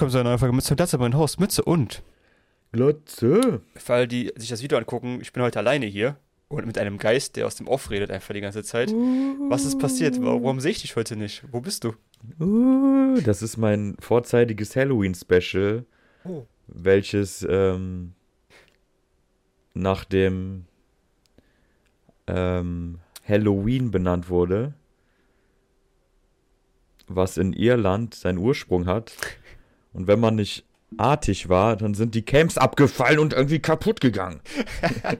willkommen zu einer neuen Folge Mütze und Glatze bei Haus. Mütze und. Glotze. Für alle, die sich das Video angucken, ich bin heute alleine hier und mit einem Geist, der aus dem Off redet einfach die ganze Zeit. Was ist passiert? Warum sehe ich dich heute nicht? Wo bist du? Uh, das ist mein vorzeitiges Halloween-Special, Oh. welches ähm, nach dem ähm, Halloween benannt wurde, was in Irland seinen Ursprung hat. Und wenn man nicht artig war, dann sind die Camps abgefallen und irgendwie kaputt gegangen.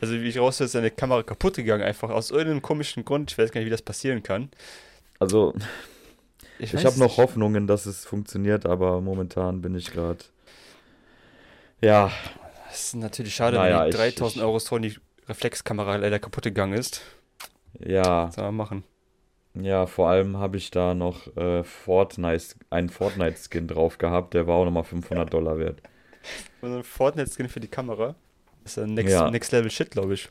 Also, wie ich raushöre, ist deine Kamera kaputt gegangen, einfach aus irgendeinem komischen Grund. Ich weiß gar nicht, wie das passieren kann. Also, weiß Ich habe noch. Hoffnungen, dass es funktioniert, aber momentan bin ich gerade. Ja, Das ist natürlich schade, Naja, wenn ich- die 3000 ich- Euro Sony Reflexkamera leider kaputt gegangen ist. ja, Was soll man machen? Ja, vor allem habe ich da noch äh, Fortnite, einen Fortnite-Skin drauf gehabt, der war auch nochmal 500 Dollar wert. Und so ein Fortnite-Skin für die Kamera. Das ist ein Next, Ja. Next Level Shit, glaube ich.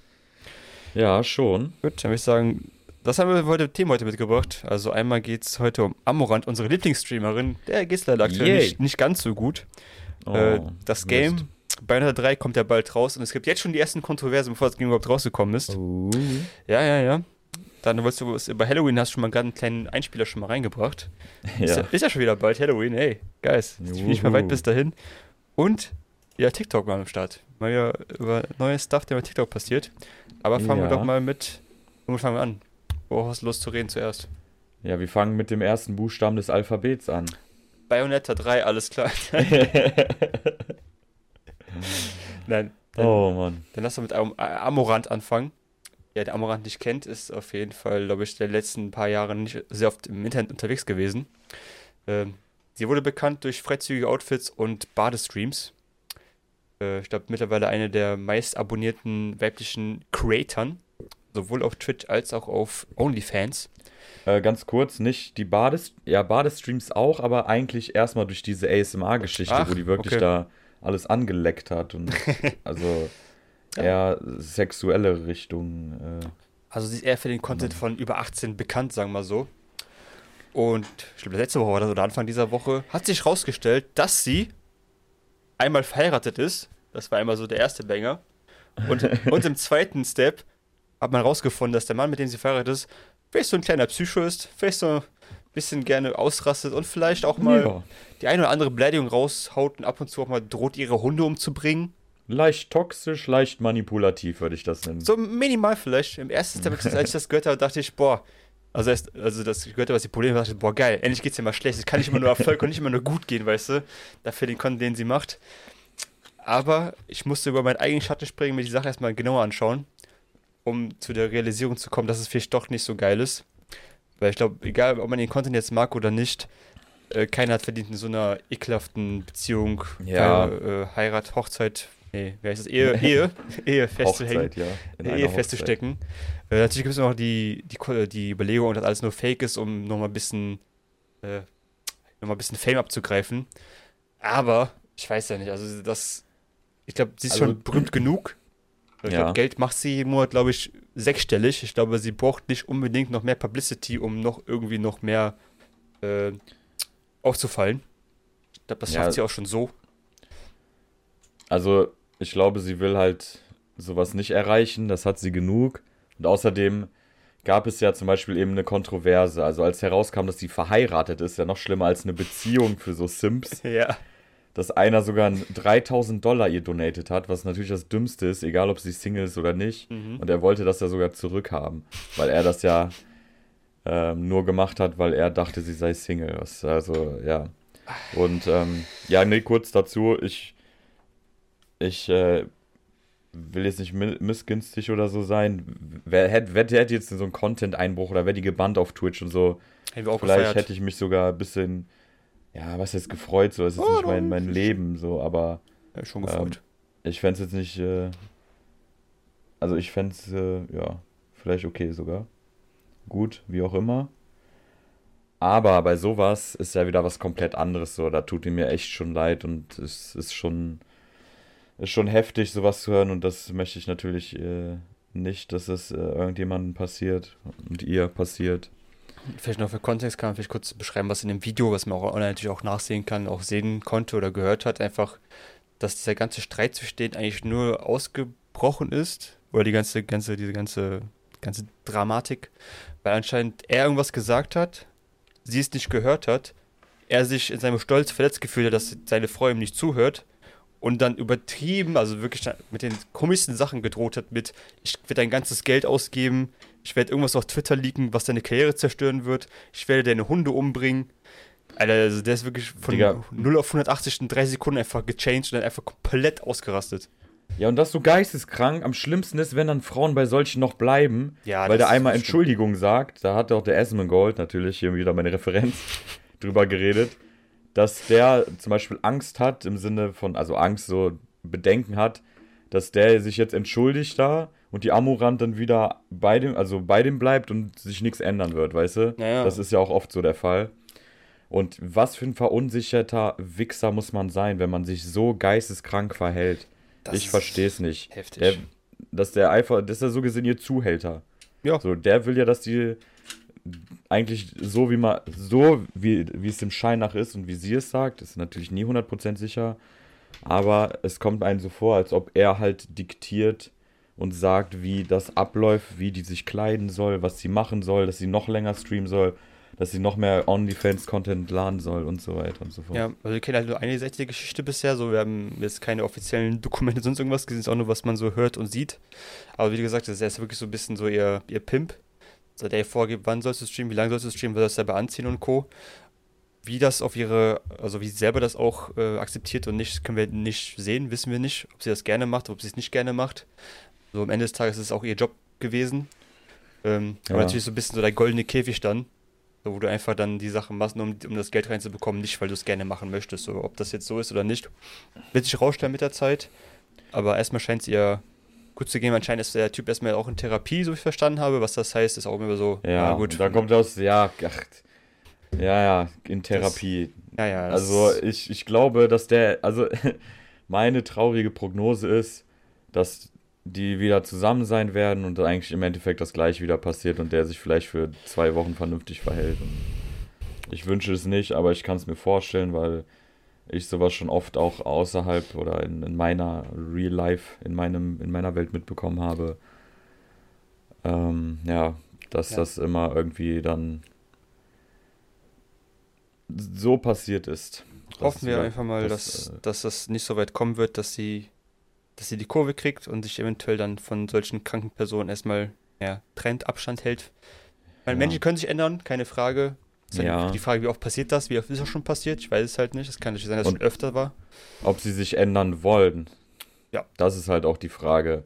Ja, schon. Gut, dann würde ich sagen, das haben wir heute Thema heute mitgebracht. Also einmal geht es heute um Amorant, unsere Lieblingsstreamerin. Der geht es leider aktuell Yay. nicht, nicht ganz so gut. Oh, äh, das Game Mist. Bayonetta 3 kommt ja bald raus und es gibt jetzt schon die ersten Kontroversen, bevor das Game überhaupt rausgekommen ist. Uh, Ja, ja, ja. Dann wolltest du was über Halloween hast du schon mal gerade einen kleinen Einspieler schon mal reingebracht. Ist, ja, ja. ist ja schon wieder bald Halloween, hey, guys. Ist nicht mehr weit bis dahin. Und ja, TikTok mal am Start. Mal wieder über neue Stuff, der bei TikTok passiert. Aber fangen wir Ja. doch mal mit. Womit fangen wir an? Wo hast du Lust zu reden zuerst? ja, wir fangen mit dem ersten Buchstaben des Alphabets an. Bayonetta 3, alles klar. Nein. Dann, oh Mann. dann lass doch mit Am Amorant anfangen. Ja, der Amorant nicht kennt, ist auf jeden Fall, glaube ich, der letzten paar Jahre nicht sehr oft im Internet unterwegs gewesen. Ähm, sie wurde bekannt durch freizügige Outfits und Badestreams. Äh, ich glaube, mittlerweile eine der meist abonnierten weiblichen Creatoren. Sowohl auf Twitch als auch auf OnlyFans. Äh, ganz kurz, nicht die Bades, ja, Badestreams auch, aber eigentlich erstmal durch diese ASMR-Geschichte, wo die wirklich okay. da alles angeleckt hat und also eher sexuelle Richtung. Äh, Also sie ist eher für den Content von über 18 bekannt, sagen wir mal so. Und ich glaube, letzte Woche war das oder Anfang dieser Woche hat sich rausgestellt, dass sie einmal verheiratet ist. Das war einmal so der erste Banger. Und, und im zweiten Step hat man rausgefunden, dass der Mann, mit dem sie verheiratet ist, vielleicht so ein kleiner Psycho ist, vielleicht so ein bisschen gerne ausrastet und vielleicht auch mal ja. die eine oder andere Beleidigung raushaut und ab und zu auch mal droht, ihre Hunde umzubringen. Leicht toxisch, leicht manipulativ, würde ich das nennen. So minimal vielleicht. Im ersten Step, als ich das gehört habe, dachte ich, boah, also, erst, also das gehört was die Probleme dachte ich, boah, geil, endlich geht's dir mal schlecht. Es kann nicht immer nur Erfolg und nicht immer nur gut gehen, weißt du? Dafür den Content, den sie macht. Aber ich musste über meinen eigenen Schatten springen, mir die Sache erstmal genauer anschauen, um zu der Realisierung zu kommen, dass es vielleicht doch nicht so geil ist. Weil ich glaube, egal, ob man den Content jetzt mag oder nicht, äh, keiner hat verdient in so einer ekelhaften Beziehung, Ja. äh, Heirat, Hochzeit, nee, wie heißt das? Ehe, Ehe, Ehe festzuhängen. Hochzeit, ja. Ehe festzustecken. Äh, natürlich gibt es noch die, die, Ko- die Überlegung, dass alles nur Fake ist, um nochmal ein bisschen, äh, noch mal ein bisschen Fame abzugreifen. Aber ich weiß ja nicht, also das, ich glaube, sie ist Also- schon berühmt genug. Ich Ja. glaube, Geld macht sie jeden Monat, glaube ich, sechsstellig. Ich glaube, sie braucht nicht unbedingt noch mehr Publicity, um noch irgendwie noch mehr äh, aufzufallen. Ich glaube, das Ja. schafft sie auch schon so. Also, ich glaube, sie will halt sowas nicht erreichen, das hat sie genug. Und außerdem gab es ja zum Beispiel eben eine Kontroverse. Also, als herauskam, dass sie verheiratet ist, ja noch schlimmer als eine Beziehung für so Simps, Ja. dass einer sogar 3000 Dollar ihr donated hat, was natürlich das Dümmste ist, egal ob sie Single ist oder nicht. Mhm. Und er wollte das ja sogar zurückhaben, weil er das ja ähm, nur gemacht hat, weil er dachte, sie sei Single. Also, ja. Und ähm, ja, nee, kurz dazu, ich, ich äh, will jetzt nicht mi- missgünstig oder so sein. Wer hätte, wer hätte jetzt so einen Content-Einbruch oder wäre die gebannt auf Twitch und so? Hätten wir auch Vielleicht gefeiert. hätte ich mich sogar ein bisschen, ja, was jetzt gefreut, so, es ist Oh, nicht mein, mein Leben, so, aber Ja, schon gefreut. ich fände es jetzt nicht, äh, also ich fände es, äh, ja, vielleicht okay sogar. Gut, wie auch immer. Aber bei sowas ist ja wieder was komplett anderes so. Da tut ihm mir echt schon leid und es ist schon, ist schon heftig, sowas zu hören. Und das möchte ich natürlich äh, nicht, dass es äh, irgendjemandem passiert und ihr passiert. Vielleicht noch für Kontext kann man vielleicht kurz beschreiben, was in dem Video, was man auch online natürlich auch nachsehen kann, auch sehen konnte oder gehört hat, einfach, dass dieser ganze Streit zwischen denen eigentlich nur ausgebrochen ist, oder die ganze, ganze, diese ganze, ganze Dramatik, weil anscheinend er irgendwas gesagt hat, sie es nicht gehört hat, er sich in seinem Stolz verletzt gefühlt hat, dass seine Frau ihm nicht zuhört und dann übertrieben, also wirklich mit den komischsten Sachen gedroht hat, mit ich werde dein ganzes Geld ausgeben, ich werde irgendwas auf Twitter leaken, was deine Karriere zerstören wird, ich werde deine Hunde umbringen. Alter, also der ist wirklich von Digga. 0 auf 180 in drei Sekunden einfach gechanged und dann einfach komplett ausgerastet. Ja, und das so geisteskrank. Am schlimmsten ist, wenn dann Frauen bei solchen noch bleiben, ja, weil der einmal Entschuldigung sagt. Da hat auch der Esmond Gold natürlich hier wieder meine Referenz drüber geredet, dass der zum Beispiel Angst hat, im Sinne von, also Angst, so Bedenken hat, dass der sich jetzt entschuldigt da und die Amurant dann wieder bei dem, also bei dem bleibt und sich nichts ändern wird, weißt du? Ja, ja. Das ist ja auch oft so der Fall. Und was für ein verunsicherter Wichser muss man sein, wenn man sich so geisteskrank verhält? Das ich verstehe es nicht. Heftig. Der, dass der einfach, das ist ja so gesehen ihr Zuhälter. Ja. So, der will ja, dass die eigentlich so wie man, so wie, wie es dem Schein nach ist und wie sie es sagt, ist natürlich nie 100% sicher, aber es kommt einem so vor, als ob er halt diktiert und sagt, wie das abläuft, wie die sich kleiden soll, was sie machen soll, dass sie noch länger streamen soll, dass sie noch mehr OnlyFans-Content laden soll und so weiter und so fort. Ja, also wir kennen halt nur eine Seite Geschichte bisher, so wir haben jetzt keine offiziellen Dokumente, sonst irgendwas gesehen, ist auch nur, was man so hört und sieht. Aber wie gesagt, das ist wirklich so ein bisschen so ihr, ihr Pimp, so der vorgibt, wann sollst du streamen, wie lange sollst du streamen, was sollst du selber anziehen und Co. Wie das auf ihre, also wie sie selber das auch äh, akzeptiert und nicht, können wir nicht sehen, wissen wir nicht, ob sie das gerne macht, ob sie es nicht gerne macht. So am Ende des Tages ist es auch ihr Job gewesen. Ähm, ja. Aber natürlich so ein bisschen so der goldene Käfig dann, so, wo du einfach dann die Sachen machst, um, um das Geld reinzubekommen, nicht weil du es gerne machen möchtest. So, ob das jetzt so ist oder nicht, wird sich rausstellen mit der Zeit. Aber erstmal scheint es ihr gut zu gehen. Anscheinend ist der Typ erstmal auch in Therapie, so wie ich verstanden habe. Was das heißt, ist auch immer so. Ja, ja gut. Da kommt aus, ja, ach, ja, ja, in Therapie. Das, ja, ja. Also ich, ich glaube, dass der, also meine traurige Prognose ist, dass die wieder zusammen sein werden und eigentlich im Endeffekt das gleiche wieder passiert und der sich vielleicht für zwei Wochen vernünftig verhält. Ich wünsche es nicht, aber ich kann es mir vorstellen, weil ich sowas schon oft auch außerhalb oder in, in meiner Real Life, in, meinem, in meiner Welt mitbekommen habe. Ähm, ja, dass ja. das immer irgendwie dann so passiert ist. Hoffen wir einfach mal, das, dass, äh, dass das nicht so weit kommen wird, dass sie dass sie die Kurve kriegt und sich eventuell dann von solchen kranken Personen erstmal ja, trennt, Abstand hält. Weil ja. Menschen können sich ändern, keine Frage. Ist ja. Die Frage, wie oft passiert das? Wie oft ist das schon passiert? Ich weiß es halt nicht. Es kann natürlich sein, dass es schon öfter war. Ob sie sich ändern wollen. Ja. Das ist halt auch die Frage.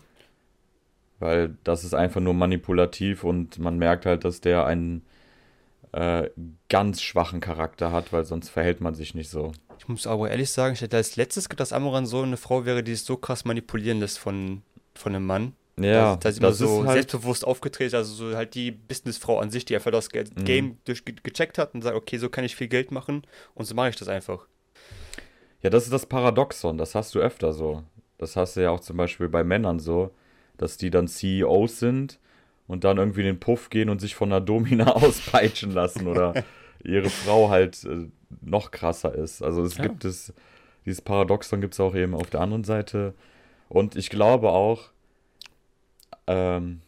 Weil das ist einfach nur manipulativ und man merkt halt, dass der einen äh, ganz schwachen Charakter hat, weil sonst verhält man sich nicht so. Ich muss aber ehrlich sagen, ich hätte als letztes gedacht, dass Amoran so eine Frau wäre, die sich so krass manipulieren lässt von, von einem Mann. Ja, dass, dass sie das immer so halt selbstbewusst aufgetreten also so halt die Businessfrau an sich, die einfach das mhm. Game mhm. durchgecheckt hat und sagt, okay, so kann ich viel Geld machen und so mache ich das einfach. Ja, das ist das Paradoxon, das hast du öfter so. Das hast du ja auch zum Beispiel bei Männern so, dass die dann CEOs sind und dann irgendwie in den Puff gehen und sich von einer Domina auspeitschen lassen oder ihre Frau halt äh, noch krasser ist. Also es ja. gibt es, dieses Paradoxon gibt es auch eben auf der anderen Seite. Und ich glaube auch, ähm,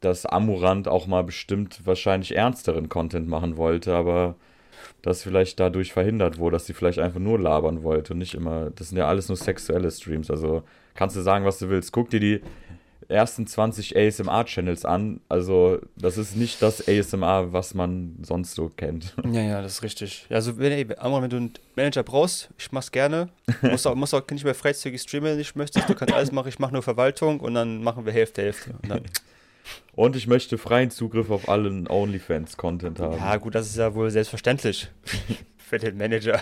dass Amurant auch mal bestimmt wahrscheinlich ernsteren Content machen wollte, aber das vielleicht dadurch verhindert wurde, dass sie vielleicht einfach nur labern wollte und nicht immer, das sind ja alles nur sexuelle Streams, also kannst du sagen, was du willst. Guck dir die ersten 20 ASMR-Channels an. Also, das ist nicht das ASMR, was man sonst so kennt. Ja, ja, das ist richtig. Also, wenn, ey, wenn du einen Manager brauchst, ich mach's gerne. Muss auch, muss auch nicht mehr freizügig streamen, wenn ich möchte. Du kannst alles machen, ich mache nur Verwaltung und dann machen wir Hälfte, Hälfte. Und, und ich möchte freien Zugriff auf allen OnlyFans-Content haben. Ja, gut, das ist ja wohl selbstverständlich für den Manager.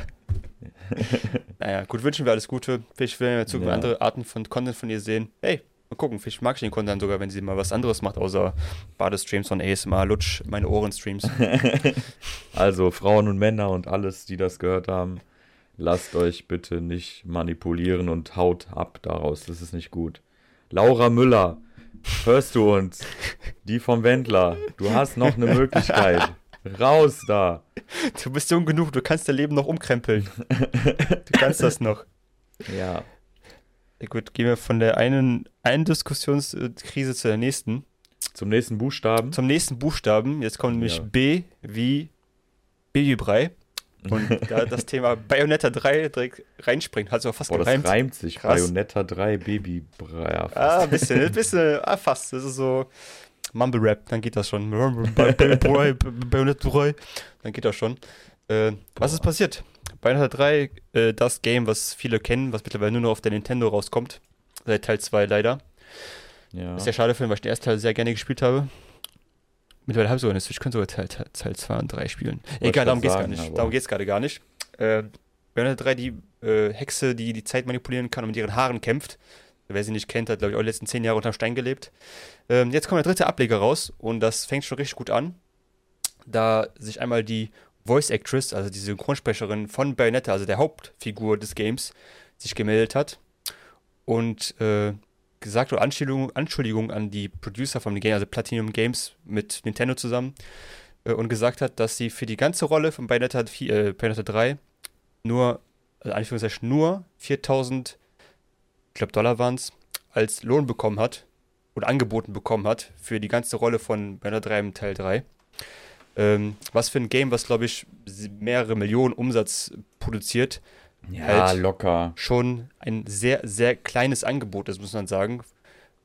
naja, gut, wünschen wir alles Gute. Vielleicht werden wir in Zukunft ja. andere Arten von Content von ihr sehen. Hey, gucken, vielleicht mag ich den Content sogar, wenn sie mal was anderes macht, außer Badestreams von ASMR, Lutsch, meine Ohrenstreams. also Frauen und Männer und alles, die das gehört haben, lasst euch bitte nicht manipulieren und haut ab daraus. Das ist nicht gut. Laura Müller, hörst du uns? Die vom Wendler. Du hast noch eine Möglichkeit. Raus da. Du bist jung genug, du kannst dein Leben noch umkrempeln. du kannst das noch. Ja. Gut, gehen wir von der einen, einen Diskussionskrise zur nächsten. Zum nächsten Buchstaben. Zum nächsten Buchstaben. Jetzt kommt nämlich Ja. B wie Babybrei. Und da das Thema Bayonetta 3 direkt reinspringt, hat es auch fast Boah, das gereimt. reimt sich. Krass. Bayonetta 3, Babybrei. Ja, Ah, ein bisschen, ein bisschen, ah, fast. Das ist so Mumble Rap, dann geht das schon. Bayonetta 3, dann geht das schon. Äh, was ist passiert? Bayonetta 3, äh, das Game, was viele kennen, was mittlerweile nur noch auf der Nintendo rauskommt. Seit Teil 2 leider. Ja. Ist ja schade für ihn, weil ich den ersten Teil sehr gerne gespielt habe. Mittlerweile habe ich sogar eine Switch, ich könnte sogar Teil, Teil, Teil 2 und 3 spielen. Egal, darum grad geht's gar nicht. aber- Darum geht's gerade gar nicht. Äh, Bayonetta 3, die äh, Hexe, die die Zeit manipulieren kann und mit ihren Haaren kämpft. Wer sie nicht kennt, hat, glaube ich, auch die letzten zehn Jahre unter Stein gelebt. Ähm, jetzt kommt der dritte Ableger raus und das fängt schon richtig gut an. Da sich einmal die Voice Actress, also die Synchronsprecherin von Bayonetta, also der Hauptfigur des Games, sich gemeldet hat und äh, gesagt oder Anschuldigung, Anschuldigung an die Producer von dem Game, also Platinum Games mit Nintendo zusammen, äh, und gesagt hat, dass sie für die ganze Rolle von Bayonetta, 4, äh, Bayonetta 3 nur, also Anführungszeichen nur 4000, ich glaube Dollar waren es, als Lohn bekommen hat oder angeboten bekommen hat für die ganze Rolle von Bayonetta 3 im Teil 3. Ähm, was für ein Game, was glaube ich mehrere Millionen Umsatz produziert, ja, halt- locker. schon ein sehr, sehr kleines Angebot ist, muss man sagen.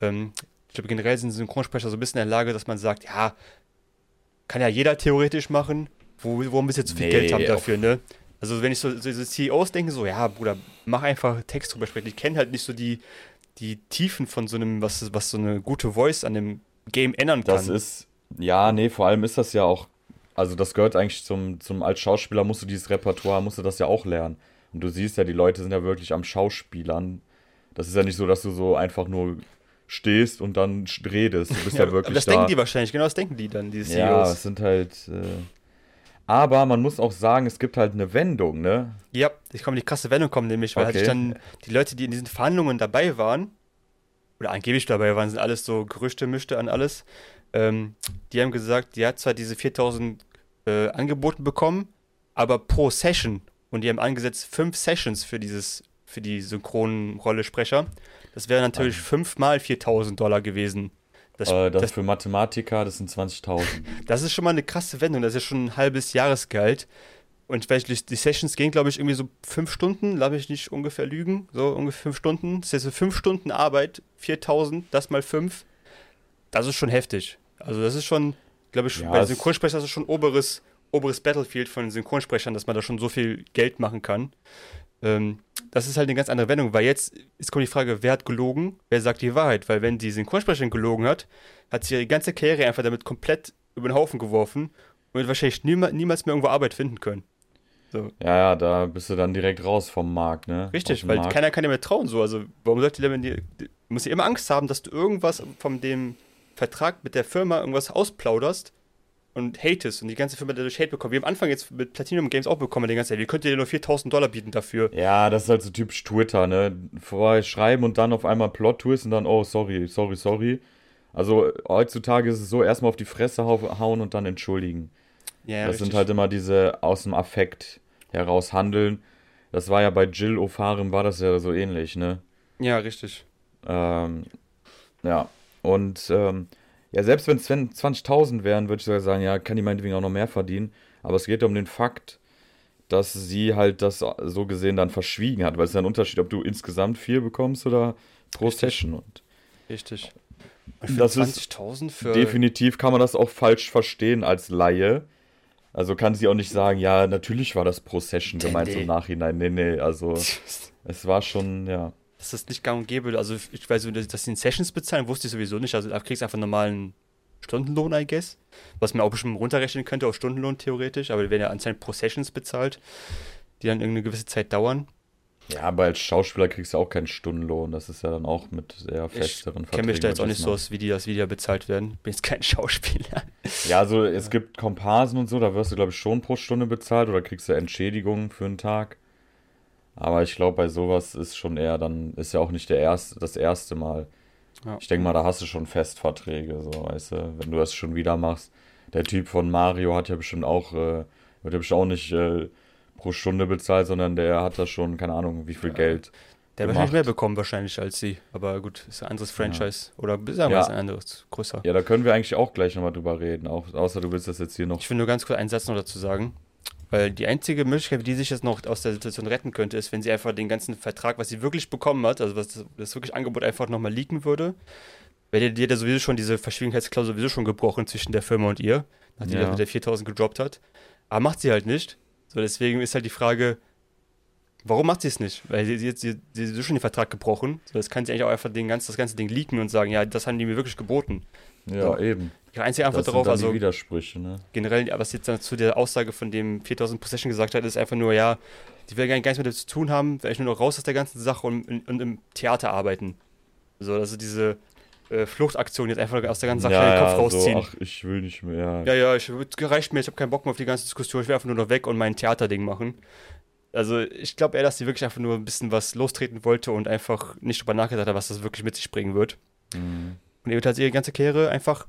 Ähm, ich glaube, generell sind Synchronsprecher so ein bisschen in der Lage, dass man sagt, ja, kann ja jeder theoretisch machen, wo, warum wir jetzt so viel Nee, Geld haben dafür, ne? Also wenn ich so, so diese CEOs denke, so, ja, Bruder, mach einfach Text drüber sprechen. Ich kenne halt nicht so die, die Tiefen von so einem, was, was so eine gute Voice an dem Game ändern kann. Das ist, ja, nee, vor allem ist das ja auch, also das gehört eigentlich zum, zum als Schauspieler musst du dieses Repertoire, musst du das ja auch lernen. Und du siehst ja, die Leute sind ja wirklich am Schauspielern. Das ist ja nicht so, dass du so einfach nur stehst und dann redest. Du bist ja, aber wirklich das da. denken die wahrscheinlich, genau das denken die dann, diese ja, CEOs. es sind halt. Äh, aber man muss auch sagen, es gibt halt eine Wendung, ne? Ja, ich komme die krasse Wendung kommen, nämlich, weil halt Okay. sich dann die Leute, die in diesen Verhandlungen dabei waren, oder angeblich dabei waren, sind alles so Gerüchte, Mischte an alles, ähm, die haben gesagt, die hat zwar diese 4000 äh, angeboten bekommen, aber pro Session. Und die haben angesetzt fünf Sessions für dieses, für die synchronen Rolle-Sprecher. Das wären natürlich fünfmal 4000 Dollar gewesen. Das, äh, das, das, für Mathematiker, das sind 20.000. das ist schon mal eine krasse Wendung. Das ist ja schon ein halbes Jahresgehalt. Und die- Sessions gehen, glaube ich, irgendwie so fünf Stunden. Lass mich nicht ungefähr lügen. So ungefähr fünf Stunden. Das heißt, so fünf Stunden Arbeit, 4000, das mal fünf. Das ist schon heftig. Also, das ist schon, glaube ich, Ja, bei Synchronsprechern ist das schon oberes, oberes Battlefield von den Synchronsprechern, dass man da schon so viel Geld machen kann. Ähm, das ist halt eine ganz andere Wendung, weil jetzt ist kommt die Frage, wer hat gelogen, wer sagt die Wahrheit? Weil wenn die Synchronsprecherin gelogen hat, hat sie ihre ganze Karriere einfach damit komplett über den Haufen geworfen und wird wahrscheinlich niema, niemals mehr irgendwo Arbeit finden können. So. Ja, ja, da bist du dann direkt raus vom Markt, ne? Richtig, weil Markt. keiner kann dir mehr trauen. So. Also, warum sollte die, die muss ja immer Angst haben, dass du irgendwas von dem Vertrag mit der Firma irgendwas ausplauderst und hatest und die ganze Firma dadurch Hate bekommt. Wir am Anfang jetzt mit Platinum Games auch bekommen, die ganze Zeit, wie könnt ihr dir nur 4000 Dollar bieten dafür? Ja, das ist halt so typisch Twitter, ne? Vorher schreiben und dann auf einmal Plot-Twist und dann, oh, sorry, sorry, sorry. Also heutzutage ist es so, erstmal auf die Fresse hau- hauen und dann entschuldigen. Ja, das sind halt immer diese aus dem Affekt heraus handeln. Das war ja bei Jill O'Farem war das ja so ähnlich, ne? Ja, richtig. Ähm, ja, und ähm, ja, selbst wenn es 20.000 wären, würde ich sogar sagen, ja, kann die meinetwegen auch noch mehr verdienen. Aber es geht um den Fakt, dass sie halt das so gesehen dann verschwiegen hat, weil es ist ja ein Unterschied, ob du insgesamt viel bekommst oder pro Richtig. Session. Und Richtig. Das ist 20.000 für. definitiv kann man das auch falsch verstehen als Laie. Also kann sie auch nicht sagen, ja, natürlich war das pro Session gemeint nee. im Nachhinein. Nee, nee, also es war schon, ja. Das ist nicht gang und gäbe. Also, ich weiß, dass sie in Sessions bezahlen, wusste ich sowieso nicht. Also, da kriegst du einfach einen normalen Stundenlohn, I guess. Was man auch bestimmt runterrechnen könnte auf Stundenlohn theoretisch. Aber die werden ja anscheinend pro Sessions bezahlt, die dann irgendeine gewisse Zeit dauern. Ja, aber als Schauspieler kriegst du auch keinen Stundenlohn. Das ist ja dann auch mit sehr Ich festeren kenne mich da jetzt auch nicht ich so aus, wie die das wieder bezahlt werden. Bin jetzt kein Schauspieler. Ja, also es gibt Komparsen und so, da wirst du, glaube ich, schon pro Stunde bezahlt oder kriegst du Entschädigung für einen Tag. Aber ich glaube, bei sowas ist schon eher dann, ist ja auch nicht der erste, das erste Mal. Ja. Ich denke mal, da hast du schon Festverträge, so, weißt du, wenn du das schon wieder machst. der Typ von Mario hat ja bestimmt auch, äh, wird ja bestimmt auch nicht äh, pro Stunde bezahlt, sondern der hat da schon, keine Ahnung, wie viel ja. Geld. Der hat wahrscheinlich mehr bekommen, wahrscheinlich als sie. Aber gut, ist ein anderes Franchise. Ja. Oder sagen wir ja. ein anderes, größer. Ja, da können wir eigentlich auch gleich nochmal drüber reden. Auch, außer du willst das jetzt hier noch. Ich will nur ganz kurz einen Satz noch dazu sagen. Weil die einzige Möglichkeit, die sich jetzt noch aus der Situation retten könnte, ist, wenn sie einfach den ganzen Vertrag, was sie wirklich bekommen hat, also was das, das wirklich Angebot einfach nochmal leaken würde. Weil die, die hat ja sowieso schon diese Verschwiegenheitsklausel sowieso schon gebrochen zwischen der Firma und ihr, nachdem ja. der 4000 gedroppt hat. Aber macht sie halt nicht. So, deswegen ist halt die Frage, warum macht sie es nicht? Weil sie, sie, sie, sie ist schon den Vertrag gebrochen. So, das kann sie eigentlich auch einfach den ganz, das ganze Ding leaken und sagen, ja, das haben die mir wirklich geboten. Ja, so. eben. Die einzige Antwort darauf, also Widersprüche, ne? generell, was jetzt dann zu der Aussage von dem 4000 Possession gesagt hat, ist einfach nur, ja, die will gar nichts mit dem zu tun haben, vielleicht nur noch raus aus der ganzen Sache und, und, und im Theater arbeiten. So, also diese äh, Fluchtaktion jetzt einfach aus der ganzen Sache ja, den Kopf ja, rausziehen. So, ach, ich will nicht mehr. Ja, ja, ich, gereicht mir, ich habe keinen Bock mehr auf die ganze Diskussion, ich will einfach nur noch weg und mein Theaterding machen. Also ich glaube eher, dass sie wirklich einfach nur ein bisschen was lostreten wollte und einfach nicht drüber nachgedacht hat, was das wirklich mit sich bringen wird. Mhm. Und eben hat sie ihre ganze Kehre einfach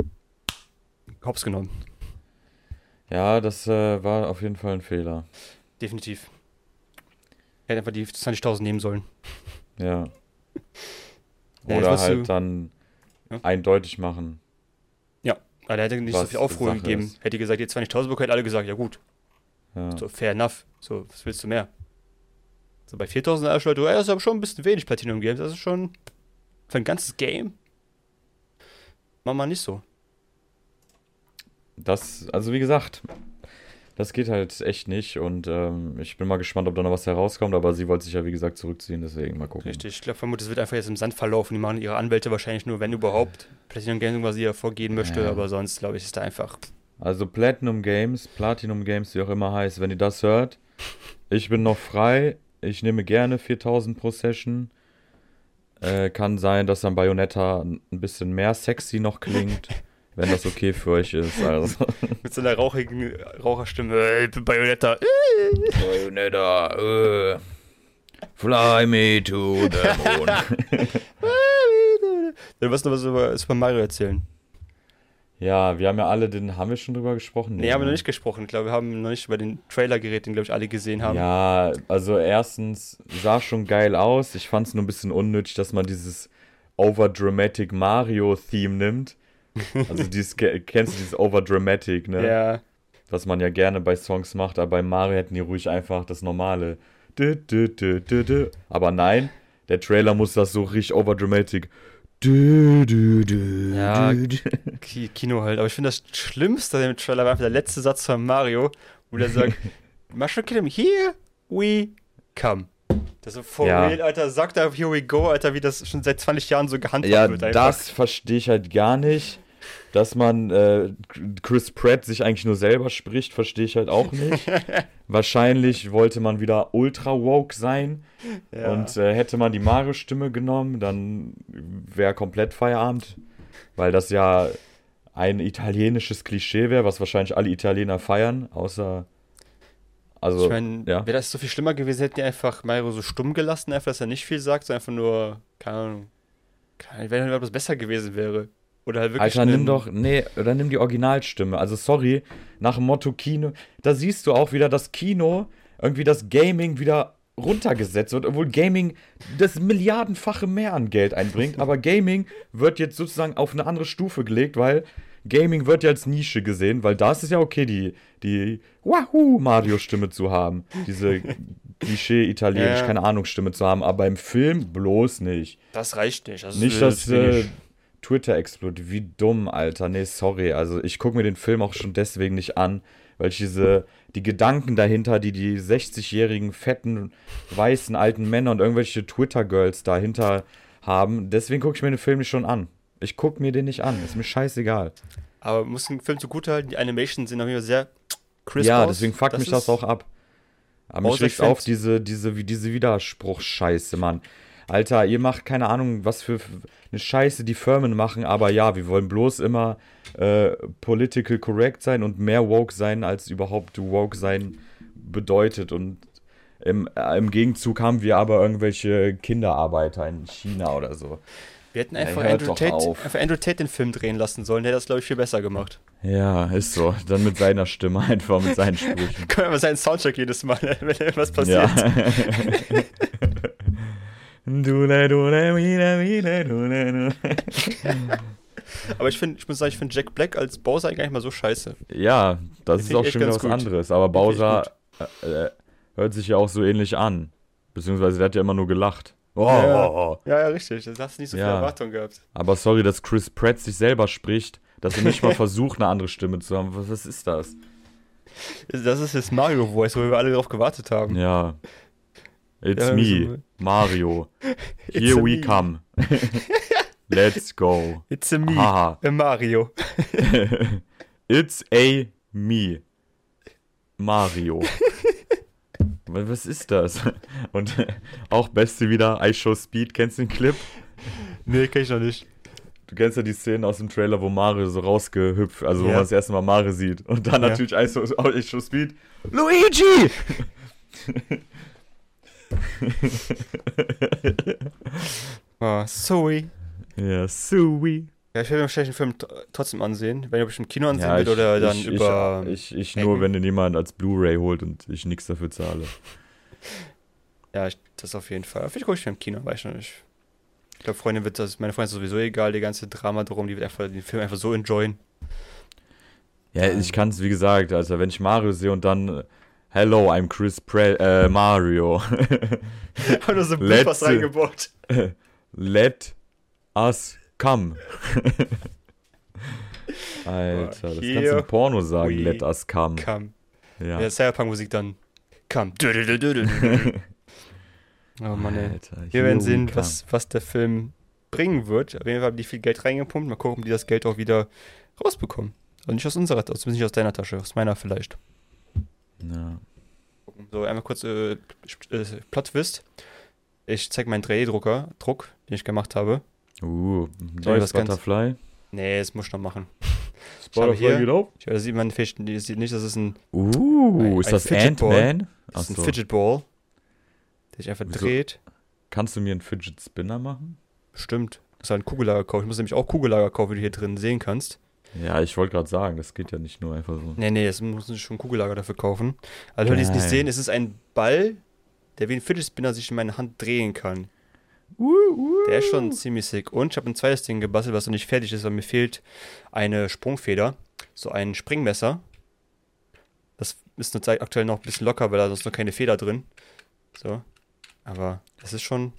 hops genommen. Ja, das äh, war auf jeden Fall ein Fehler. Definitiv. Er hätte einfach die 20.000 nehmen sollen. Ja. Oder ja, halt du... dann ja? eindeutig machen. Ja, aber er hätte nicht so viel Aufruhr gegeben. Ist. Hätte gesagt, ihr 20.000 bekommen, hätten alle gesagt, ja gut. Ja. So, fair enough. So, was willst du mehr? So, bei 4.000 Leute, das ist aber schon ein bisschen wenig Platinum Games. Das ist schon für ein ganzes Game. Mach mal nicht so. Das, also wie gesagt, das geht halt echt nicht und ähm, ich bin mal gespannt, ob da noch was herauskommt, aber sie wollte sich ja wie gesagt zurückziehen, deswegen mal gucken. Richtig, ich glaube vermutlich, es wird einfach jetzt im Sand verlaufen. Die machen ihre Anwälte wahrscheinlich nur, wenn überhaupt, Platinum Games, was sie ja vorgehen möchte, ja. aber sonst glaube ich, ist da einfach. Also Platinum Games, Platinum Games, wie auch immer heißt, wenn ihr das hört, ich bin noch frei, ich nehme gerne 4000 pro Session. Äh, kann sein, dass dann Bayonetta ein bisschen mehr sexy noch klingt. wenn das okay für euch ist. Also. Mit so einer rauchigen Raucherstimme. Hey, Bayonetta. Bayonetta. Uh, fly me to the moon. Dann wirst du was über Super Mario erzählen. Ja, wir haben ja alle den, haben wir schon drüber gesprochen? Nee, nee haben wir noch nicht gesprochen. Ich glaube, wir haben noch nicht über den Trailer geredet, den, glaube ich, alle gesehen haben. Ja, also erstens sah schon geil aus. Ich fand es nur ein bisschen unnötig, dass man dieses overdramatic Mario-Theme nimmt. Also dieses, kennst du dieses overdramatic, ne? Ja. Was man ja gerne bei Songs macht, aber bei Mario hätten die ruhig einfach das normale. Aber nein, der Trailer muss das so richtig overdramatic. Ja, Kino halt. Aber ich finde das Schlimmste im Trailer war einfach der letzte Satz von Mario, wo der sagt: Mushroom Kingdom, here we come. Das ist for ja. real, Alter, sagt er, here we go, Alter, wie das schon seit 20 Jahren so gehandhabt ja, wird. Ja, das verstehe ich halt gar nicht dass man äh, Chris Pratt sich eigentlich nur selber spricht, verstehe ich halt auch nicht. Wahrscheinlich wollte man wieder ultra woke sein ja. und äh, hätte man die Mario-Stimme genommen, dann wäre komplett Feierabend, weil das ja ein italienisches Klischee wäre, was wahrscheinlich alle Italiener feiern, außer also, ich meine, ja. wäre das so viel schlimmer gewesen, hätten die einfach Mario so stumm gelassen, einfach, dass er nicht viel sagt, sondern einfach nur, keine Ahnung, wenn etwas besser gewesen wäre. Oder halt wirklich. Alter, nimm doch, nee, oder nimm die Originalstimme. Also sorry, nach dem Motto Kino, da siehst du auch wieder das Kino, irgendwie das Gaming wieder runtergesetzt wird, obwohl Gaming das Milliardenfache mehr an Geld einbringt, aber Gaming wird jetzt sozusagen auf eine andere Stufe gelegt, weil Gaming wird ja als Nische gesehen, weil da ist es ja okay, die, die Wahoo Mario-Stimme zu haben. Diese Klischee-Italienisch, ja. keine Ahnung, Stimme zu haben, aber im Film bloß nicht. Das reicht nicht. Also nicht, dass äh, Twitter explodiert. Wie dumm, Alter. Nee, sorry. Also ich gucke mir den Film auch schon deswegen nicht an, weil ich diese, die Gedanken dahinter, die die 60-jährigen, fetten, weißen, alten Männer und irgendwelche Twitter-Girls dahinter haben, deswegen gucke ich mir den Film nicht schon an. Ich gucke mir den nicht an. Ist mir scheißegal. Aber muss den Film zugute halten, die Animations sind auf jeden Fall sehr crisp Ja, deswegen fuckt das mich das auch ab. Aber mich regt auf diese, diese, wie diese Widerspruchsscheiße, Mann. Alter, ihr macht keine Ahnung, was für eine Scheiße die Firmen machen, aber ja, wir wollen bloß immer äh, political correct sein und mehr woke sein, als überhaupt woke sein bedeutet. Und im, äh, im Gegenzug haben wir aber irgendwelche Kinderarbeiter in China oder so. Wir hätten einfach, hört Andrew Tate, einfach Andrew Tate den Film drehen lassen sollen. Der hat das, glaube ich, viel besser gemacht. Ja, ist so. Dann mit seiner Stimme einfach, mit seinen Sprüchen. Können wir mal seinen Soundtrack jedes Mal, wenn irgendwas passiert. Ja. Dule, dule, wieder, wieder, dule, dule. Aber ich finde, ich muss sagen, ich finde Jack Black als Bowser eigentlich gar nicht mal so scheiße. Ja, das Den ist auch schon wieder was gut. anderes. Aber Bowser äh, äh, hört sich ja auch so ähnlich an. Beziehungsweise der hat ja immer nur gelacht. Oh, Ja, ja. oh, oh. Ja, ja, richtig. Da hast du nicht so viel Ja. Erwartung gehabt. Aber sorry, dass Chris Pratt sich selber spricht, dass er nicht mal versucht, eine andere Stimme zu haben. Was, was ist das? Das ist das Mario Voice, wo wir alle drauf gewartet haben. Ja. It's Ja, me, so- Mario. Here we me. come. Let's go. It's a me, Haha. a Mario. It's a me. Mario. Wa- Was ist das? Und auch Beste wieder, I Show Speed. Kennst du den Clip? Nee, kenn ich noch nicht. Du kennst ja die Szene aus dem Trailer, wo Mario so rausgehüpft, also wo Ja. man das erste Mal Mario sieht. Und dann Ja. natürlich I Show, I Show Speed. Luigi! Oh, sorry. ja, Sui. Ja, ich werde mir wahrscheinlich den Film tr- trotzdem ansehen. Wenn ich ob ich im Kino ansehen Ja, will ich, oder dann ich, über. Ich, ich, ich nur, wenn den jemand als Blu-ray holt und ich nichts dafür zahle. ja, ich, das auf jeden Fall. Vielleicht gucke ich mir im Kino, weiß ich noch nicht. Ich glaube, Freundin wird das, meine Freundin ist sowieso egal, die ganze Drama drum, die wird einfach den Film einfach so enjoyen. Ja, ich kann es, wie gesagt, also wenn ich Mario sehe und dann äh, Hello, I'm Chris Pre äh, Mario. Hat nur so Letzte- Bloopers reingebaut. Let us come. Alter, das kannst du im Porno sagen, let us come. Come. Ja. Ja, Cyberpunk-Musik dann. Come. Oh Mann, ey. Alter, Wir werden we sehen, come. was, was der Film bringen wird. Auf jeden Fall haben die viel Geld reingepumpt. Mal gucken, ob die das Geld auch wieder rausbekommen. Also nicht aus unserer Tasche, nicht aus deiner Tasche, aus meiner vielleicht. Ja. So, einmal kurz äh, äh, Plot-Twist. Ich zeig meinen 3D-Drucker, Druck, den ich gemacht habe. Uh, Soll neues was ganz- Butterfly. Nee, das muss ich noch machen. Butterfly hier- geht auf. Ich, da sieht man die sieht nicht, das ist ein, Uh, Ein- ist ein das. Ant-Man? das ist ein. Fidget Ball, der sich einfach Wieso? dreht. Kannst du mir einen Fidget Spinner machen? Stimmt. Das ist halt ein Kugellager kaufen. Ich muss nämlich auch Kugellager kaufen, wie du hier drin sehen kannst. Ja, ich wollte gerade sagen, das geht ja nicht nur einfach so. Nee, nee, es muss ich schon Kugellager dafür kaufen. Also, wenn die es nicht sehen, es ist ein Ball, der wie ein Fidget Spinner sich in meine Hand drehen kann. Der ist schon ziemlich sick. Und ich habe ein zweites Ding gebastelt, was noch nicht fertig ist, weil mir fehlt eine Sprungfeder. So ein Springmesser. Das ist nur Zeit- aktuell noch ein bisschen locker, weil da ist noch keine Feder drin. So. Aber das ist schon.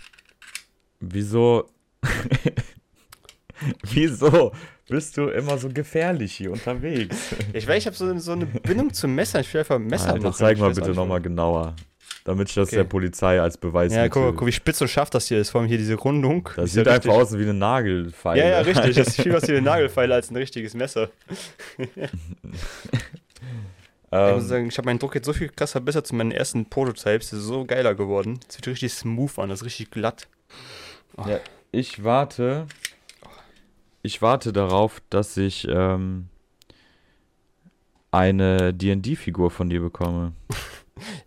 Wieso? Wieso bist du immer so gefährlich hier unterwegs? Ich weiß, ich habe so, so eine Bindung zum Messer. Ich will einfach ein Messer Alter, machen. zeig mal bitte nochmal genauer. Damit ich das Okay. der Polizei als Beweis Ja, guck, guck, wie spitz und scharf das hier ist. Vor allem hier diese Rundung. Das sieht einfach aus wie eine Nagelfeile. Ja, ja, richtig. Das ist viel was wie eine Nagelfeile als ein richtiges Messer. Ich muss ähm, sagen, ich habe meinen Druck jetzt so viel krass verbessert zu meinen ersten Prototypes. Das ist so geiler geworden. Das sieht richtig smooth an, das ist richtig glatt. ja, ich warte. Ich warte darauf, dass ich ähm, eine D&D-Figur von dir bekomme.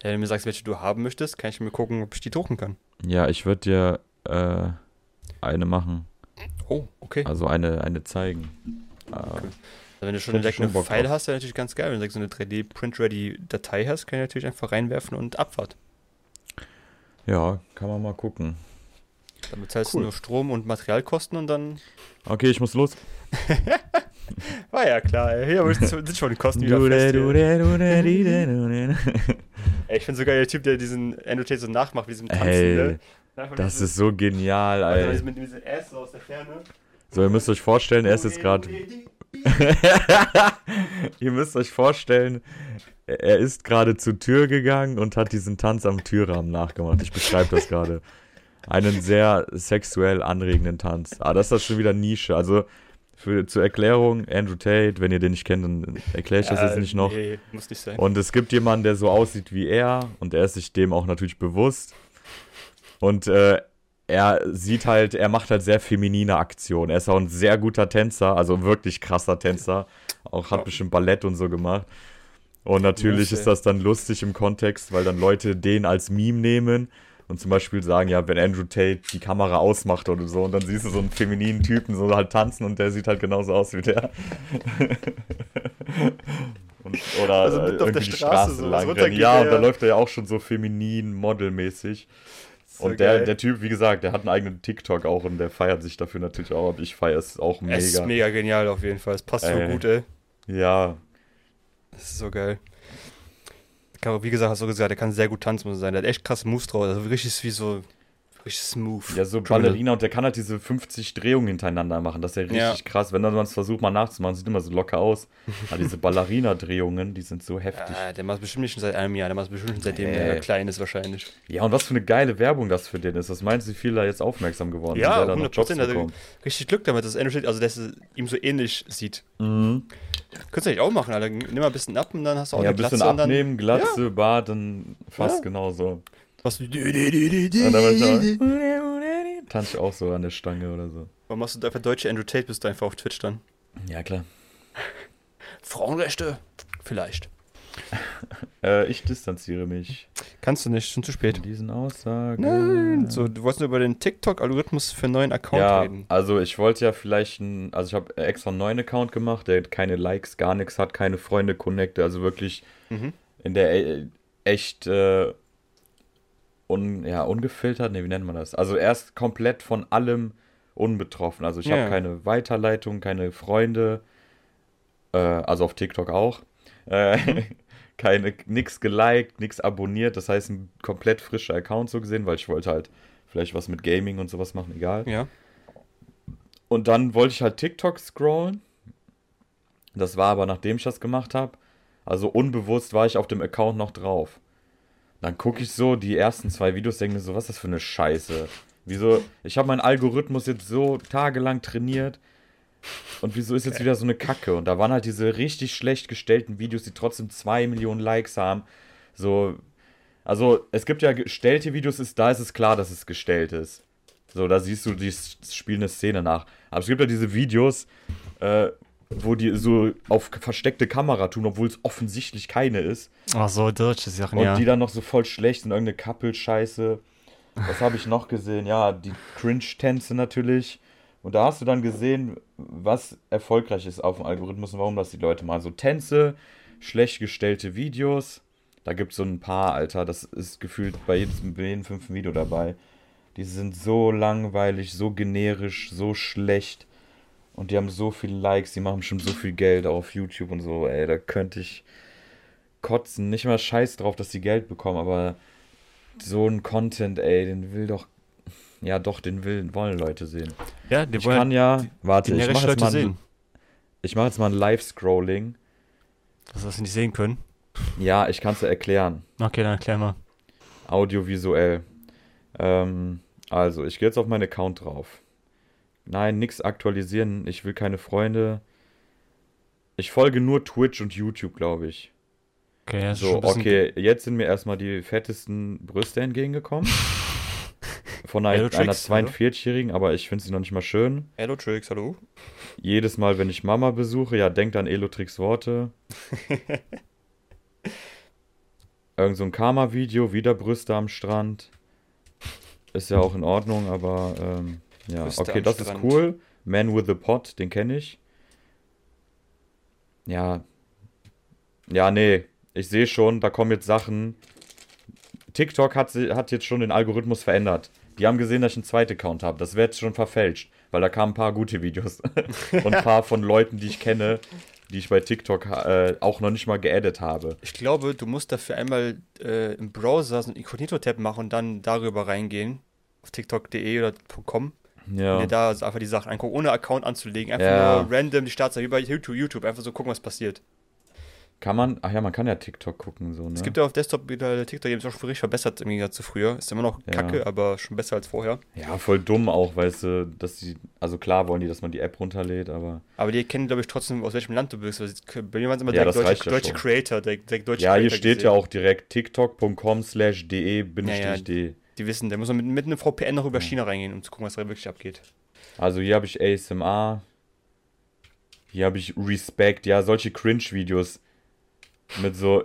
Ja, wenn du mir sagst, welche du haben möchtest, kann ich mir gucken, ob ich die drucken kann. Ja, ich würde dir äh, eine machen. Oh, okay. Also eine, eine zeigen. Äh, Also wenn du schon direkt schon eine drauf. hast, wäre natürlich ganz geil. Wenn du so eine 3D-Print-Ready-Datei hast, kann ich natürlich einfach reinwerfen und Abfahrt. ja, kann man mal gucken. Dann bezahlst Cool. du nur Strom und Materialkosten und dann. Okay, ich muss los. War ja klar, ey. Hier sind schon die Kosten wieder fest. Ey, ich finde so geil, der Typ, der diesen Annotate so nachmacht, wie diesem Tanzen, Ey, ne? Einfach Das diese- ist so genial, ey. mit diesem Ass so aus der Ferne. So, ihr müsst euch vorstellen, er ist jetzt gerade. ihr müsst euch vorstellen, er ist gerade zur Tür gegangen und hat diesen Tanz am Türrahmen nachgemacht. Ich beschreibe das gerade. Einen sehr sexuell anregenden Tanz. Ah, das ist das schon wieder Nische. Also, für, zur Erklärung, Andrew Tate, wenn ihr den nicht kennt, dann erkläre ich das jetzt nicht noch. Nee, muss nicht sein. Und es gibt jemanden, der so aussieht wie er und er ist sich dem auch natürlich bewusst. Und äh, er sieht halt, er macht halt sehr feminine Aktionen. Er ist auch ein sehr guter Tänzer, also wirklich krasser Tänzer. Auch hat bestimmt Ballett und so gemacht. Und natürlich ist das dann lustig im Kontext, weil dann Leute den als Meme nehmen und zum Beispiel sagen, ja, wenn Andrew Tate die Kamera ausmacht oder so und dann siehst du so einen femininen Typen so halt tanzen und der sieht halt genauso aus wie der. und, oder Also mit auf der irgendwie die Straße Straße so lang rennen. Ja, und da läuft er ja auch schon so feminin, modelmäßig. So Und der, geil. der Typ, wie gesagt, der hat einen eigenen TikTok auch und der feiert sich dafür natürlich auch. Und ich feiere es auch mega. Es ist mega genial auf jeden Fall. Es passt Ey. so gut, ey. Ja, Das ist so geil. Wie gesagt, hast du gesagt, der kann sehr gut tanzen, muss er sein. Der hat echt krasse Moves drauf. Also richtig wie so. Richtig smooth. ja, so Criminal. Ballerina und der kann halt diese 50 Drehungen hintereinander machen. Das ist ja richtig Ja. krass. Wenn dann man es versucht, mal nachzumachen, sieht immer so locker aus. Aber diese Ballerina-Drehungen, die sind so heftig. Ah, der macht bestimmt nicht schon seit einem Jahr. Der macht bestimmt schon seitdem Ey. er klein ist, wahrscheinlich. Ja, und was für eine geile Werbung das für den ist. Was meinst du, wie viele da jetzt aufmerksam geworden Ja, sind, noch 100%, Jobs also-? Richtig Glück damit, dass Tate, also dass es ihm so ähnlich sieht. Mhm. Könntest du eigentlich auch machen, Alter. Nimm mal ein bisschen ab und dann hast du auch Ja, ein eine bisschen Glatze und dann abnehmen, Glatze, Bart, dann fast Ja. genauso. Machst du. Und dann tanze ich auch so an der Stange oder so. Warum machst du einfach deutsche Andrew Tate, bist du einfach auf Twitch dann? Ja, klar. Frauenrechte? Vielleicht. Äh, ich distanziere mich Kannst du nicht, schon zu spät. von diesen Aussagen. Nein, so, du wolltest nur über den TikTok-Algorithmus für einen neuen Account Ja, reden. also ich wollte ja vielleicht, ein, also ich habe extra einen neuen Account gemacht, der keine Likes, gar nichts hat, keine Freunde connecte, also wirklich Mhm. in der äh, echt äh, un, ja, ungefiltert, ne, wie nennt man das? Also erst komplett von allem unbetroffen. Also ich Ja. habe keine Weiterleitung, keine Freunde, äh, also auf TikTok auch. Äh, keine, nix geliked, nix abonniert, das heißt ein komplett frischer Account so gesehen, weil ich wollte halt vielleicht was mit Gaming und sowas machen, egal. Ja. Und dann wollte ich halt TikTok scrollen. Das war aber nachdem ich das gemacht habe. Also unbewusst war ich auf dem Account noch drauf. Dann gucke ich so die ersten zwei Videos, denke mir so, was ist das für eine Scheiße? Wieso? Ich habe meinen Algorithmus jetzt so tagelang trainiert. Und wieso ist jetzt wieder so eine Kacke? Und da waren halt diese richtig schlecht gestellten Videos, die trotzdem zwei Millionen Likes haben. So, also es gibt ja gestellte Videos, ist, da ist es klar, dass es gestellt ist. So, da siehst du, die s- spielen eine Szene nach. Aber es gibt ja diese Videos, äh, wo die so auf versteckte Kamera tun, obwohl es offensichtlich keine ist. Ach so, deutsche Sachen, Und die dann noch so voll schlecht sind, irgendeine Couple-Scheiße. Was habe ich noch gesehen? Ja, die Cringe-Tänze natürlich. Und da hast du dann gesehen, was erfolgreich ist auf dem Algorithmus und warum das die Leute machen. So Tänze, schlecht gestellte Videos. Da gibt es so ein paar, Alter. Das ist gefühlt bei jedem, bei jedem fünften Video dabei. Die sind so langweilig, so generisch, so schlecht. Und die haben so viele Likes, die machen schon so viel Geld auf YouTube und so, ey. Da könnte ich kotzen. Nicht mal scheiß drauf, dass die Geld bekommen, aber so ein Content, ey, den will doch. Ja, doch, den will, wollen Leute sehen. Ja, die Ich kann ja. Warte, ich generische mache jetzt, mal ein- ich mach jetzt mal ein Live-Scrolling. Das, was sie nicht sehen können. Ja, ich kann es erklären. Okay, dann erklär mal. Audiovisuell. Ähm, also, ich gehe jetzt auf meinen Account drauf. Nein, nix aktualisieren. Ich will keine Freunde. Ich folge nur Twitch und YouTube, glaube ich. Okay, ja, ist schon So, bisschen- okay, jetzt sind mir erstmal die fettesten Brüste entgegengekommen. Von einer, einer Tricks, hallo? 42-Jährigen, aber ich finde sie noch nicht mal schön. Hello Tricks, hallo. Jedes Mal, wenn ich Mama besuche, ja, denkt an Elotrix Worte. Irgend so ein Karma-Video, wieder Brüste am Strand. Ist ja auch in Ordnung, aber ähm, ja, Brüste okay, das ist Strand. cool. Man with a Pot, den kenne ich. Ja. Ja, nee, ich sehe schon, da kommen jetzt Sachen. TikTok hat, hat jetzt schon den Algorithmus verändert. Die haben gesehen, dass ich einen zweiten Account habe. Das wird jetzt schon verfälscht, weil da kamen ein paar gute Videos. Und ein paar von Leuten, die ich kenne, die ich bei TikTok äh, auch noch nicht mal geedit habe. Ich glaube, du musst dafür einmal äh, im Browser so einen Inkognito-Tab machen und dann darüber reingehen. Auf tiktok.de oder .com. Ja. dir da so einfach die Sachen angucken, ohne Account anzulegen. Einfach Ja. nur random die Startseite, wie bei YouTube, YouTube. Einfach so gucken, was passiert. Kann man, ach ja, man kann ja TikTok gucken, so, ne? Es gibt ja auf Desktop wieder TikTok, die haben es auch schon richtig verbessert im Gegensatz zu früher. Ist immer noch Ja. kacke, aber schon besser als vorher. ja, voll dumm auch, weißt du, dass die, also klar wollen die, dass man die App runterlädt, aber. Aber die kennen, glaube ich, trotzdem, aus welchem Land du bist. Also, bei mir waren es immer Ja, direkt deutsche, ja deutsche. Creator, direkt, direkt deutsche Ja, hier Creator steht ja gesehen. auch direkt tiktok.com slash de Die wissen, da muss man mit, mit einem VPN noch über China reingehen, um zu gucken, was da wirklich abgeht. Also hier habe ich ASMR. Hier habe ich Respect, ja, solche Cringe-Videos mit so,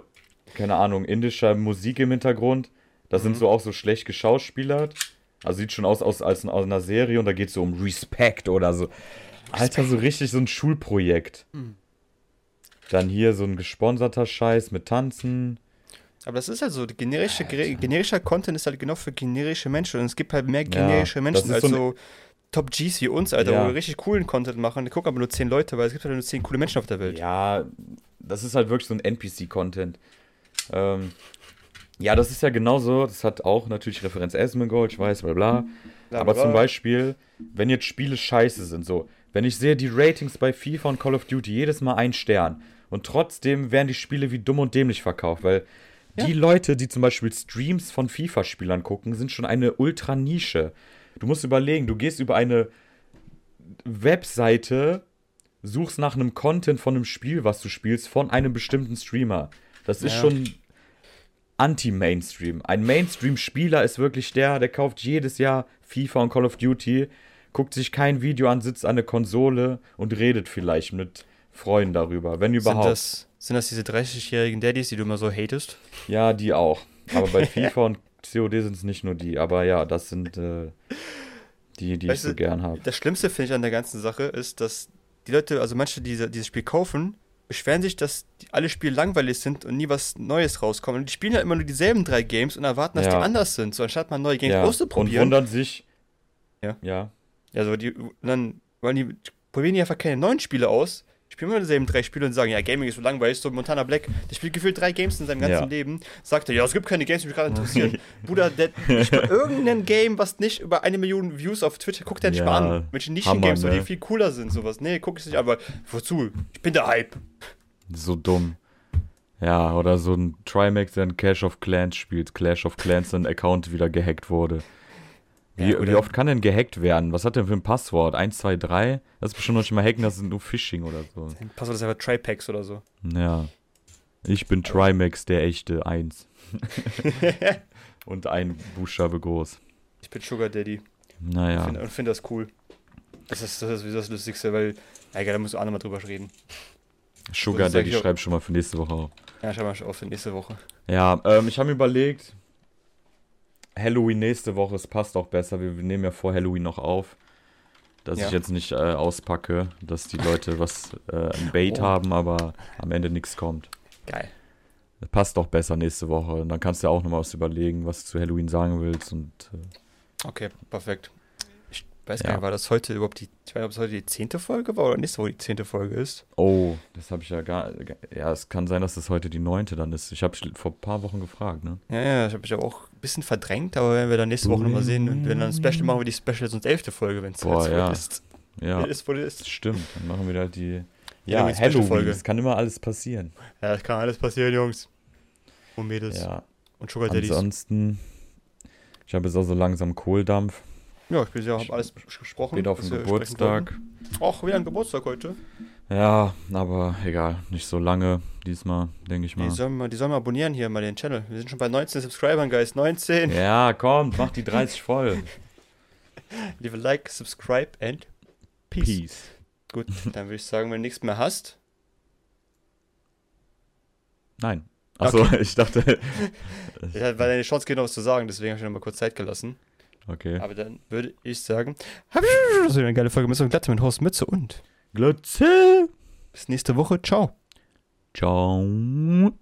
keine Ahnung, indischer Musik im Hintergrund. Das sind so auch so schlecht geschauspielert. Also sieht schon aus, aus als aus einer Serie und da geht es so um Respect oder so. Alter, so richtig so ein Schulprojekt. Dann hier so ein gesponserter Scheiß mit Tanzen. Aber das ist halt so, generische, generischer Content ist halt genau für generische Menschen und es gibt halt mehr Ja, generische das Menschen als so so, Top Gs wie uns, Alter, Ja. wo wir richtig coolen Content machen. Die gucken aber nur 10 Leute, weil es gibt halt nur 10 coole Menschen auf der Welt. Ja, das ist halt wirklich so ein NPC-Content. Ähm, ja, das ist ja genauso. Das hat auch natürlich Referenz Asmongold, ich weiß, bla bla. Bla, Aber bla, zum. Beispiel, wenn jetzt Spiele scheiße sind, so, wenn ich sehe, die Ratings bei FIFA und Call of Duty jedes Mal ein Stern und trotzdem werden die Spiele wie dumm und dämlich verkauft, weil die Leute, die zum Beispiel Streams von FIFA-Spielern gucken, sind schon eine Ultra-Nische. Du musst überlegen, du gehst über eine Webseite, suchst nach einem Content von einem Spiel, was du spielst, von einem bestimmten Streamer. Das ist Ja. schon anti-Mainstream. Ein Mainstream-Spieler ist wirklich der, der kauft jedes Jahr FIFA und Call of Duty, guckt sich kein Video an, sitzt an der Konsole und redet vielleicht mit Freunden darüber, wenn Sind überhaupt. das, sind das diese 30-jährigen Daddies, die du immer so hatest? Ja, die auch. Aber bei FIFA und COD sind es nicht nur die. Aber ja, das sind äh, die, die ich Weißt so du, gern habe. Das Schlimmste, finde ich, an der ganzen Sache ist, dass die Leute, also manche, die diese- dieses Spiel kaufen, beschweren sich, dass alle Spiele langweilig sind und nie was Neues rauskommt. Und die spielen ja immer nur dieselben drei Games und erwarten, dass Ja. die anders sind. So anstatt mal neue Games Ja. Und auszuprobieren. wundern sich. Ja. Ja. Also die, und dann wollen die, probieren die einfach keine neuen Spiele aus, spielen immer dieselben drei Spiele und sagen, ja, Gaming ist so langweilig, so Montana Black, der spielt gefühlt drei Games in seinem ganzen Ja. Leben, sagt er, ja, es gibt keine Games, die mich gerade interessieren. Bruder, der, nicht mal irgendein Game, was nicht über eine Million Views auf Twitch, guck dir nicht Ja, mal an. Welche Nischen-Games, so, die ne? viel cooler sind, sowas. Nee, guck es nicht, aber wozu? Ich bin der Hype. So dumm. Ja, oder so ein Trimax, der ein Clash of Clans spielt. Clash of Clans, sein Account wieder gehackt wurde. Wie, Ja, wie oft kann denn gehackt werden? Was hat denn für ein Passwort? 1, 2, 3? Das ist bestimmt noch nicht mal hacken, das ist nur Phishing oder so. Ein Passwort ist einfach Tripax oder so. Ja. Ich bin Trimax, der echte 1. Und ein Buchstabe groß. Ich bin Sugar Daddy Naja. find, und finde das cool. Das ist, das ist das Lustigste, weil, egal, da musst du auch nochmal drüber reden. Sugar sag Daddy schreibt schon mal für nächste Woche auf. Ja, schau mal auf für nächste Woche. Ja, ähm, ich habe mir überlegt, Halloween nächste Woche, es passt auch besser. Wir, nehmen ja vor Halloween noch auf. Dass Ja. ich jetzt nicht äh, auspacke, dass die Leute was äh, ein Bait Oh. haben, aber am Ende nichts kommt. Geil. Das passt doch besser nächste Woche. Und dann kannst du ja auch nochmal was überlegen, was du zu Halloween sagen willst. Und äh, Okay, perfekt. Ich weiß Ja. gar nicht, war das heute überhaupt die, ich weiß nicht, ob es heute die zehnte Folge war oder nächste Woche die zehnte Folge ist. oh, das habe ich ja gar. Ja, es kann sein, dass das heute die neunte dann ist. Ich habe vor ein paar Wochen gefragt, ne? Ja, ja, ich habe mich aber auch ein bisschen verdrängt, aber wenn wir dann nächste Woche nochmal sehen, wenn wir dann ein Special machen, wir die Special sonst elfte Folge, wenn es ja. ist. Ja, Ist, wo ist. stimmt. Dann machen wir halt die. Ja, Halloween Halloween. Es kann immer alles passieren. Ja, das kann alles passieren, Jungs. Und Mädels. Ja. Und Sugar Daddies. Ansonsten, ich habe jetzt auch so langsam Kohldampf. Ja, ich bin ja, habe alles gesprochen. Geht auf den Geburtstag. Och, wieder ein Geburtstag heute. Ja, aber egal. Nicht so lange diesmal, denke ich Die mal. sollen, mal, die sollen mal abonnieren hier mal den Channel. Wir sind schon bei 19 Subscribern, Guys. 19. Ja, kommt, mach die 30 voll. Leave a like, subscribe and peace. Peace. Gut, dann würde ich sagen, wenn du nichts mehr hast, Nein. Achso, ich dachte. ja, weil deine Chance geht noch was zu sagen, deswegen habe ich noch mal kurz Zeit gelassen. Okay. Aber dann würde ich sagen, das ist wieder eine geile Folge mit so einem Glatte mit Horst Mütze und Glotze. bis nächste Woche. Ciao. Ciao.